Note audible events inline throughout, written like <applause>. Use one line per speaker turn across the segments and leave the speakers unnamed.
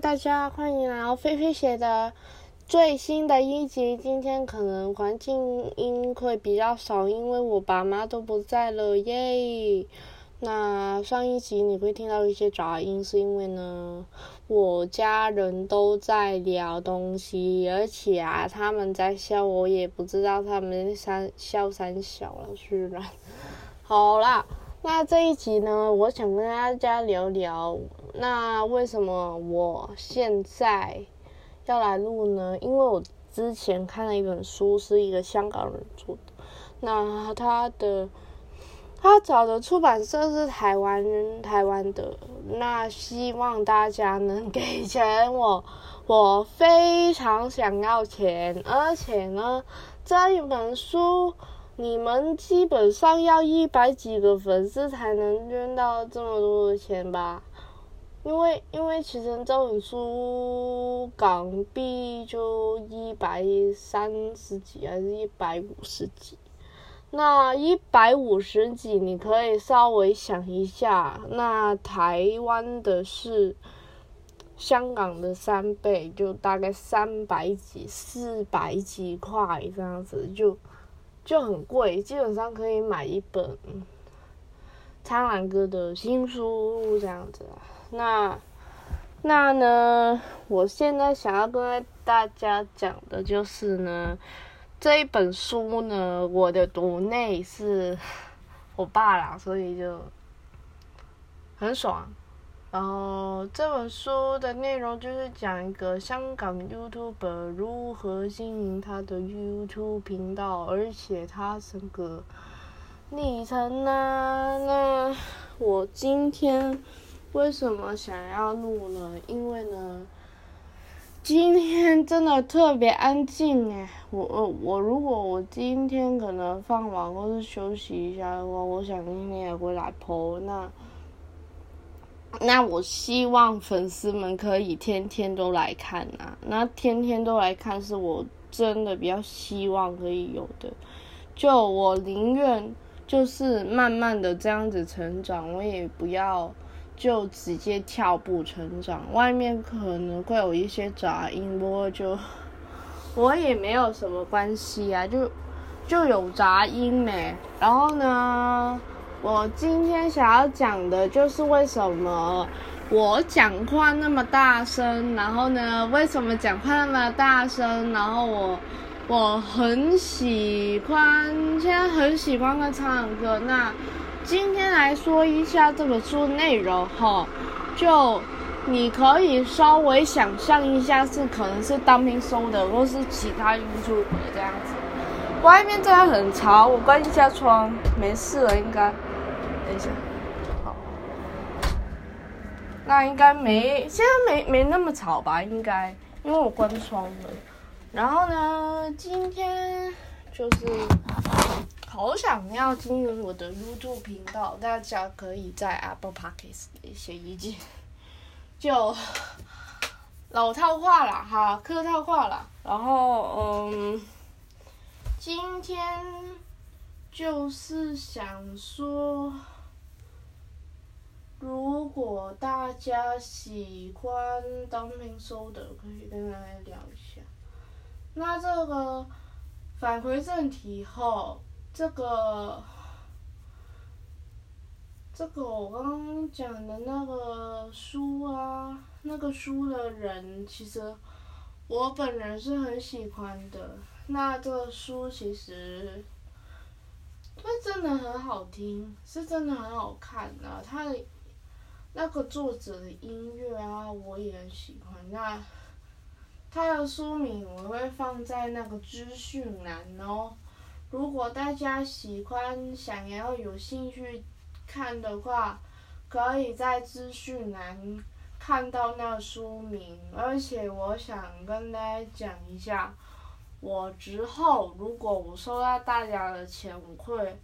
大家欢迎来到菲菲写的最新的一集。今天可能环境音会比较少，因为我爸妈都不在了耶。那上一集你会听到一些杂音，是因为呢，我家人都在聊东西，而且啊，他们在笑，我也不知道他们三笑三小了，居然。<laughs> 好啦。那这一集呢，我想跟大家聊聊，那为什么我现在要来录呢？因为我之前看了一本书，是一个香港人做的，那他的他找的出版社是台湾台湾的，那希望大家能给钱我，我非常想要钱，而且呢，这一本书。你们基本上要一百几个粉丝才能捐到这么多的钱吧？因为因为其实这本书港币就一百三十几还是一百五十几？那一百五十几你可以稍微想一下，那台湾的是香港的三倍，就大概三百几、四百几块这样子就。就很贵，基本上可以买一本苍兰哥的新书这样子啊。那那呢，我现在想要跟大家讲的就是呢，这一本书呢，我的读内是我爸啦，所以就很爽。然后这本书的内容就是讲一个香港 YouTube 如何经营他的 YouTube 频道，而且他整个历程呢。那我今天为什么想要录呢？因为呢，今天真的特别安静哎。我我我如果我今天可能放完或是休息一下的话，我想今天也会来 po 那。那我希望粉丝们可以天天都来看啊！那天天都来看是我真的比较希望可以有的。就我宁愿就是慢慢的这样子成长，我也不要就直接跳步成长。外面可能会有一些杂音，不过就 <laughs> 我也没有什么关系啊，就就有杂音没。然后呢？我今天想要讲的就是为什么我讲话那么大声，然后呢，为什么讲话那么大声？然后我我很喜欢，现在很喜欢跟唱歌。那今天来说一下这本书内容哈，就你可以稍微想象一下，是可能是当兵收的，或是其他运输这样子。外面真的很吵，我关一下窗，没事了应该。等一下，好，那应该没，现在没没那么吵吧？应该，因为我关窗了。然后呢，今天就是好想要经营我的 YouTube 频道，大家可以在 Apple Podcast 写意见。就老套话了哈，客套话了。然后嗯，今天就是想说。如果大家喜欢当兵收的，可以跟大家聊一下。那这个返回正题后，这个这个我刚刚讲的那个书啊，那个书的人，其实我本人是很喜欢的。那这个书其实它真的很好听，是真的很好看的，它的。那个作者的音乐啊，我也很喜欢。那它的书名我会放在那个资讯栏哦。如果大家喜欢、想要有兴趣看的话，可以在资讯栏看到那书名。而且我想跟大家讲一下，我之后如果我收到大家的钱，我会。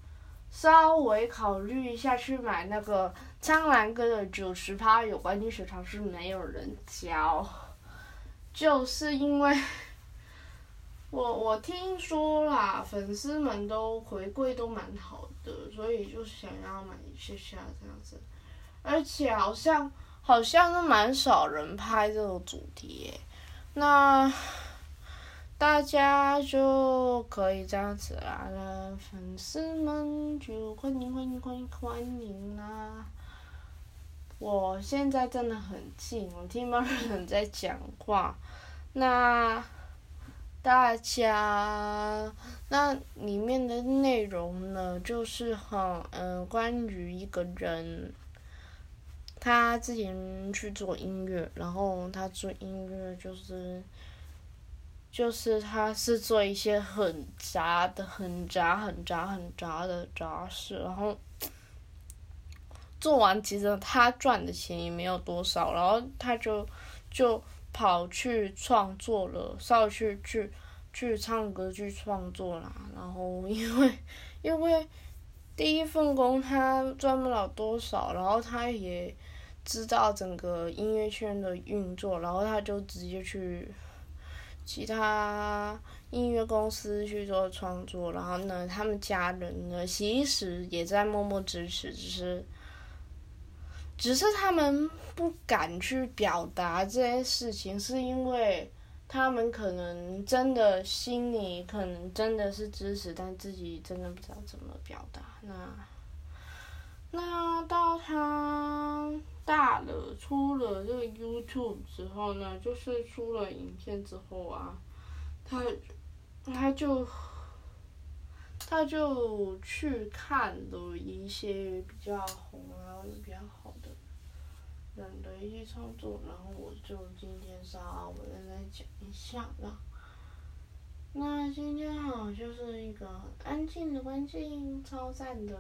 稍微考虑一下去买那个苍兰哥的九十趴有关历史常识，没有人教，就是因为，我我听说啦，粉丝们都回馈都蛮好的，所以就想要买一下下这样子，而且好像。好像是蛮少人拍这个主题耶，那大家就可以这样子啦，那粉丝们就欢迎欢迎欢迎欢迎啦！我现在真的很近，我听到人在讲话，那大家那里面的内容呢，就是很嗯，关于一个人。他之前去做音乐，然后他做音乐就是，就是他是做一些很杂的、很杂、很杂、很杂的杂事，然后做完其实他赚的钱也没有多少，然后他就就跑去创作了，上去去去唱歌去创作啦，然后因为因为第一份工他赚不了多少，然后他也。知道整个音乐圈的运作，然后他就直接去其他音乐公司去做创作，然后呢，他们家人呢其实也在默默支持，只是只是他们不敢去表达这件事情，是因为他们可能真的心里可能真的是支持，但自己真的不知道怎么表达。那那到他。大了，出了这个 YouTube 之后呢，就是出了影片之后啊，他他就他就去看了一些比较红啊、比较人的一些创作，然后我就今天稍微再来讲一下啦。那今天哈就是一个安静的环境，超赞的。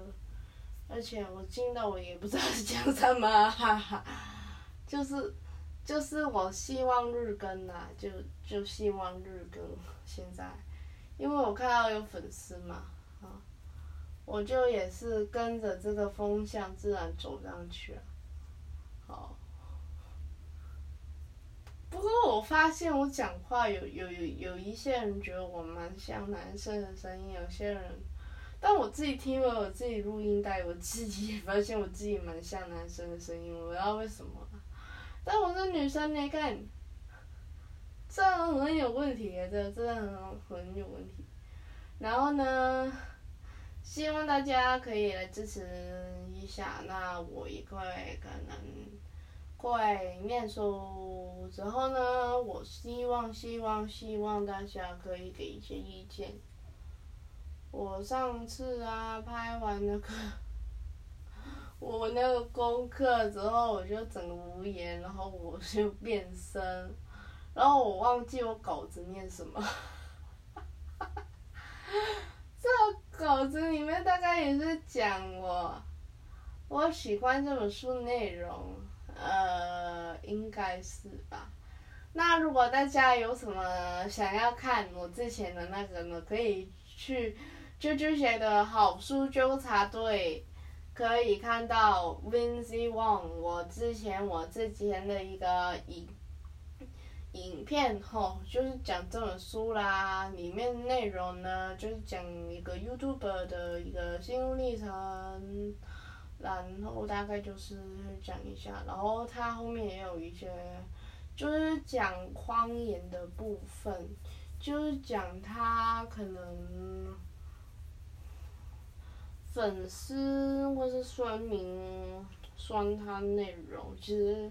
而且我进到我也不知道是讲什么，哈哈，就是就是我希望日更呐，就就希望日更。现在，因为我看到有粉丝嘛，啊，我就也是跟着这个风向自然走上去了。不过我发现我讲话有有有有一些人觉得我蛮像男生的声音，有些人。但我自己听了我自己录音带，我自己也发现我自己蛮像男生的声音，我不知道为什么。但我是女生你看，这很有问题，这这很很有问题。然后呢，希望大家可以来支持一下，那我也会可能会念书之后呢，我希望希望希望大家可以给一些意见。我上次啊拍完那个，<laughs> 我那个功课之后，我就整个无言，然后我就变声，然后我忘记我稿子念什么，<laughs> 这稿子里面大概也是讲我，我喜欢这本书内容，呃，应该是吧。那如果大家有什么想要看我之前的那个呢，可以去。啾啾写的好书纠察队，可以看到 Vincy Wang 我之前我之前的一个影影片吼，就是讲这本书啦，里面内容呢就是讲一个 YouTuber 的一个心路历程，然后大概就是讲一下，然后他后面也有一些，就是讲方言的部分，就是讲他可能。粉丝或是酸民酸他内容，其实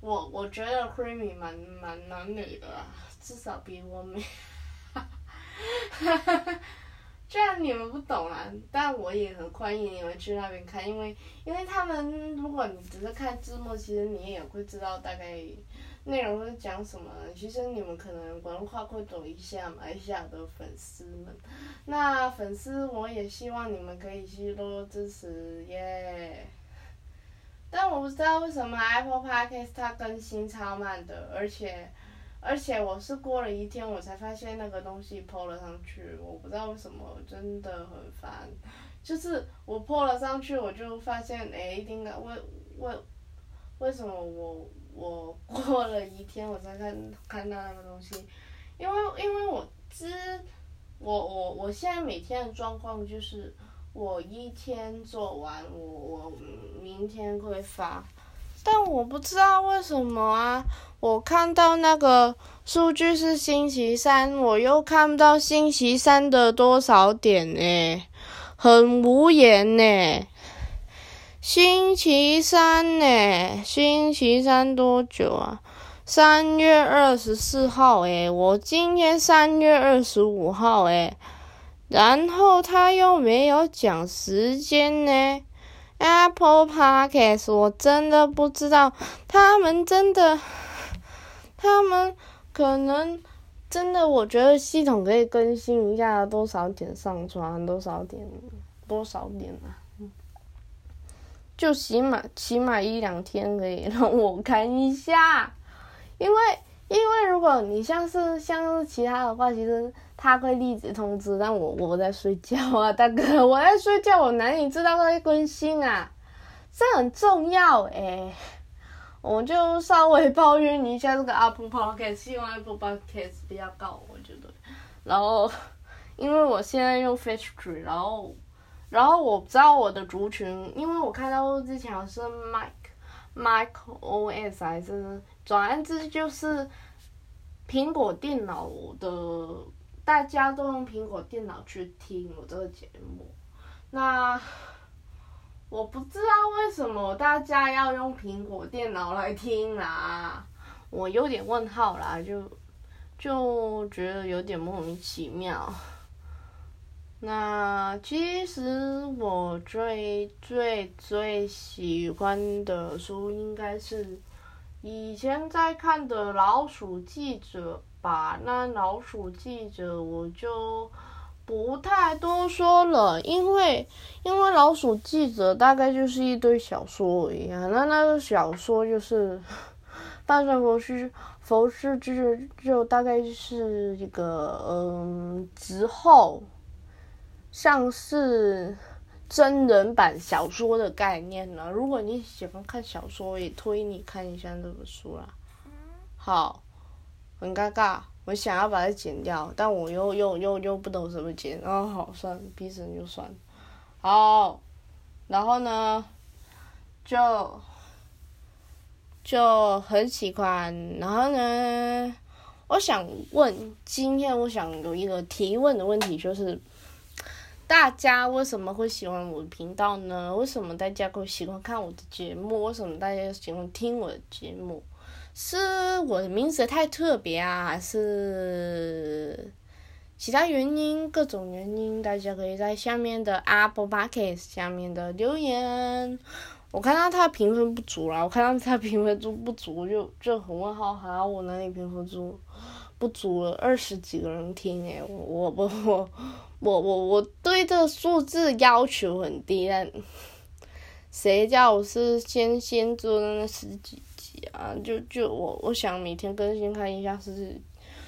我我觉得 Creamy 蛮蛮难美的啊，至少比我美。哈哈哈虽然你们不懂啦，但我也很欢迎你们去那边看，因为因为他们如果你只是看字幕，其实你也会知道大概。内容是讲什么？其实你们可能文化会懂一下嘛，一下的粉丝们。那粉丝我也希望你们可以去多多支持耶。但我不知道为什么 Apple Podcast 它更新超慢的，而且而且我是过了一天我才发现那个东西 PO 了上去，我不知道为什么，真的很烦。就是我 PO 了上去，我就发现哎，应该为为为什么我？我过了一天，我才看看到那个东西，因为因为我知，我我我现在每天的状况就是，我一天做完，我我明天会发，但我不知道为什么啊，我看到那个数据是星期三，我又看不到星期三的多少点呢？很无言呢。星期三呢？星期三多久啊？三月二十四号诶，我今天三月二十五号诶，然后他又没有讲时间呢。Apple Podcast，我真的不知道，他们真的，他们可能真的，我觉得系统可以更新一下，多少点上传，多少点，多少点啊？就起码起码一两天可以让我看一下，因为因为如果你像是像是其他的话，其实。他会立即通知，但我我在睡觉啊，大哥，我在睡觉，我哪里知道他会更新啊？这很重要诶，<laughs> 我就稍微抱怨一下这个 Apple Podcast，希望 Apple Podcast 不要告我，觉得。然后，因为我现在用 Facebook，然后，然后我不知道我的族群，因为我看到之前是卖 Mac OS 还是转安之就是苹果电脑的。大家都用苹果电脑去听我这个节目，那我不知道为什么大家要用苹果电脑来听啦，我有点问号啦，就就觉得有点莫名其妙。那其实我最最最喜欢的书应该是以前在看的《老鼠记者》。吧，那老鼠记者我就不太多说了，因为因为老鼠记者大概就是一堆小说一样，那那个小说就是半生佛师佛师就就大概是一个嗯之后像是真人版小说的概念呢。如果你喜欢看小说，也推你看一下这本书啦。好。很尴尬，我想要把它剪掉，但我又又又又不懂怎么剪，然后好算，逼神就算，好，然后呢，就就很喜欢，然后呢，我想问，今天我想有一个提问的问题，就是大家为什么会喜欢我的频道呢？为什么大家会喜欢看我的节目？为什么大家喜欢听我的节目？是我的名字太特别啊，还是其他原因？各种原因，大家可以在下面的 Apple Podcast 下面的留言。我看到他评分不足了，我看到他评分足不足，就就很问号，哈，我哪里评分足不足了？二十几个人听诶，我我我我我我对这数字要求很低，但谁叫我是先先做那十几集？啊，就就我我想每天更新看一下是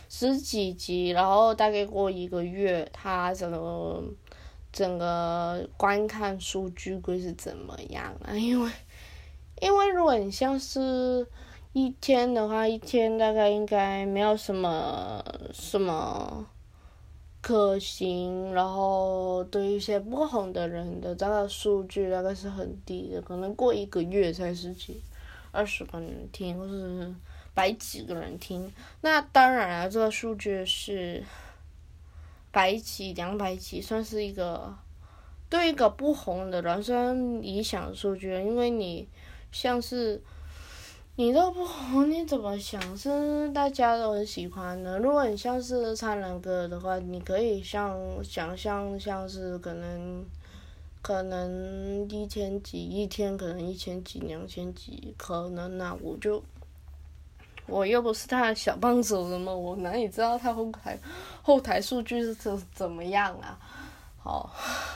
十几集，然后大概过一个月，它整个整个观看数据会是怎么样啊？因为因为如果你像是一天的话，一天大概应该没有什么什么可行，然后对一些不红的人的这个数据大概是很低的，可能过一个月才十几。二十个人听，或是百几个人听，那当然了，这个数据是百几、两百几，算是一个对一个不红的人生理想数据。因为你像是你都不红，你怎么想是大家都很喜欢呢？如果你像是唱人歌的话，你可以像想象像是可能。可能一千几，一天可能一千几、两千几，可能那我就，我又不是他的小帮手什么，我哪里知道他后台后台数据是怎怎么样啊？好，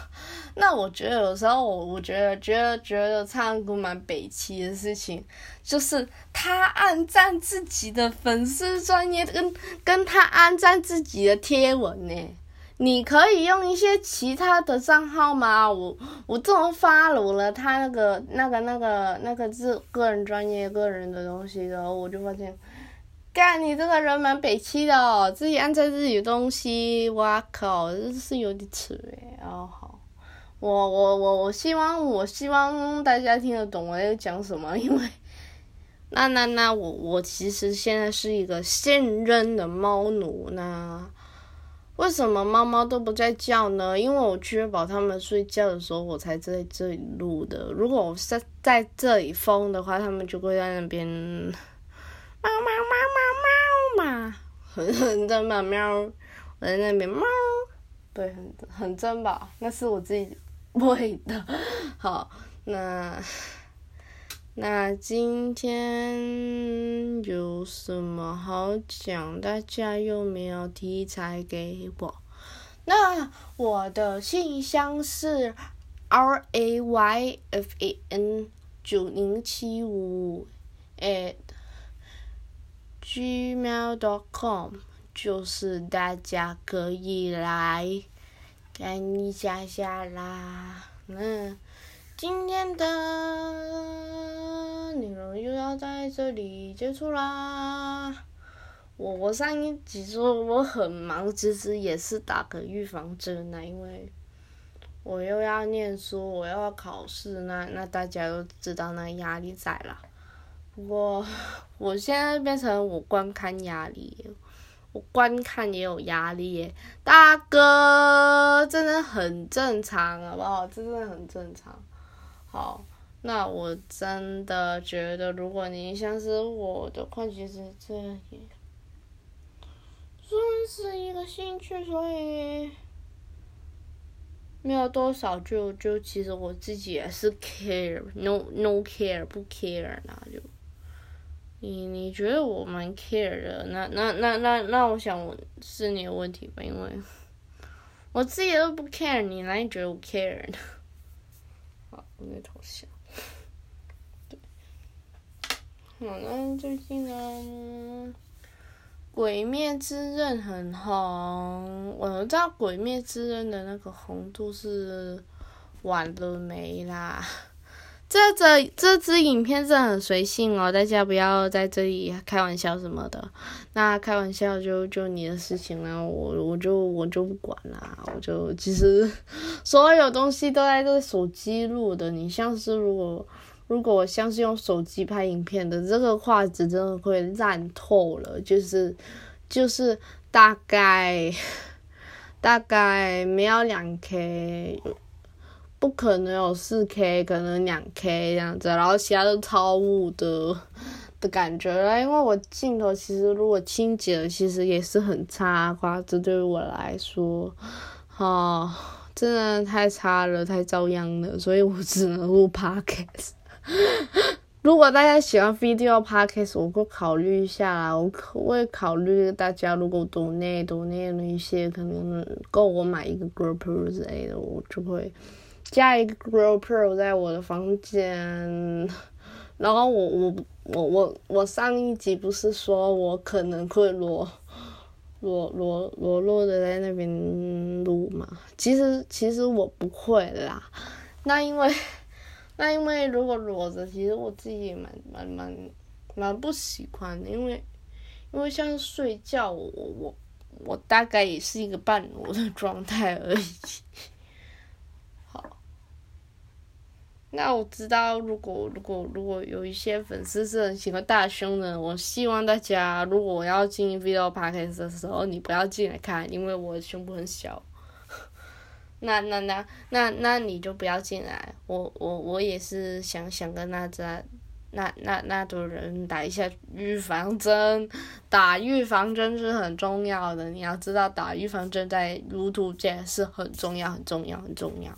<laughs> 那我觉得有时候我我觉得觉得觉得唱歌蛮北齐的事情，就是他按赞自己的粉丝专业跟跟他按赞自己的贴文呢。你可以用一些其他的账号吗？我我这么发了了他那个那个那个那个是个人专业个人的东西，然后我就发现，干你这个人蛮北气的哦，自己按在自己的东西，哇靠，这是有点扯诶。哦好，我我我我希望我希望大家听得懂我在讲什么，因为那那那我我其实现在是一个现任的猫奴那。为什么猫猫都不在叫呢？因为我确保它们睡觉的时候，我才在这里录的。如果我在在这里疯的话，它们就会在那边喵喵喵喵喵嘛，<laughs> 很很真嘛喵，我在那边猫，对，很很真吧？那是我自己喂的。好，那。那今天有什么好讲？大家有没有题材给我？那我的信箱是 r a y f a n 九零七五 at dot com，就是大家可以来看一下下啦。嗯。今天的内容又要在这里结束啦。我我上一集说我很忙，其实也是打个预防针呢，因为我又要念书，我又要考试，那那大家都知道那压力在了。我我现在变成我观看压力，我观看也有压力耶，大哥真的很正常，好不好？真的很正常。好，那我真的觉得，如果你像是我的话，其实这也算是一个兴趣，所以没有多少，就就其实我自己也是 care，no no care 不 care 那就，你你觉得我蛮 care 的，那那那那那我想我是你的问题吧，因为我自己都不 care，你哪里觉得我 care 呢？我那头像，对，好，那最近呢，《鬼灭之刃》很红，我知道《鬼灭之刃》的那个红度是晚了没啦。这这这支影片是很随性哦，大家不要在这里开玩笑什么的。那开玩笑就就你的事情啦，我我就我就不管啦，我就其实所有东西都在这手机录的。你像是如果如果我像是用手机拍影片的，这个画质真的会烂透了，就是就是大概大概没有两 K。不可能有四 K，可能两 K 这样子，然后其他都超雾的的感觉了。因为我镜头其实如果清洁了，其实也是很差，画质对于我来说，哦，真的太差了，太遭殃了，所以我只能录 <laughs> Podcast。如果大家喜欢 Video Podcast，我会考虑一下啦。我可会考虑大家如果多内多内了一些，可能够我买一个 GoPro 之类的，我就会。加一个 GoPro 在我的房间，然后我我我我我上一集不是说我可能会裸裸裸裸裸的在那边录嘛？其实其实我不会啦，那因为 <laughs> 那因为如果裸着，其实我自己也蛮蛮蛮蛮不喜欢的，因为因为像睡觉，我我我大概也是一个半裸的状态而已。那我知道，如果如果如果有一些粉丝是很喜欢大胸的，我希望大家如果我要进 video podcast 的时候，你不要进来看，因为我的胸部很小。<laughs> 那那那那那你就不要进来，我我我也是想想跟大家，那那那多人打一下预防针，打预防针是很重要的，你要知道打预防针在乳土界是很重要很重要很重要，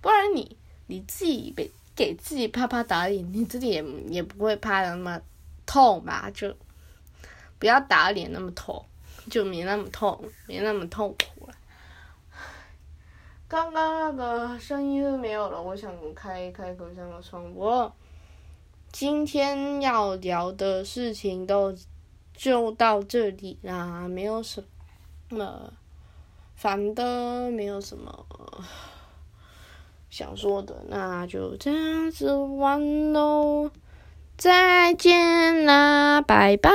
不然你。你自己给给自己啪啪打脸，你自己也也不会怕那么痛吧？就不要打脸那么痛，就没那么痛，没那么痛苦了。刚刚那个声音是没有了，我想开开口上的窗。我今天要聊的事情都就到这里啦，没有什么烦的，没有什么。想说的，那就这样子玩喽，再见啦，拜拜。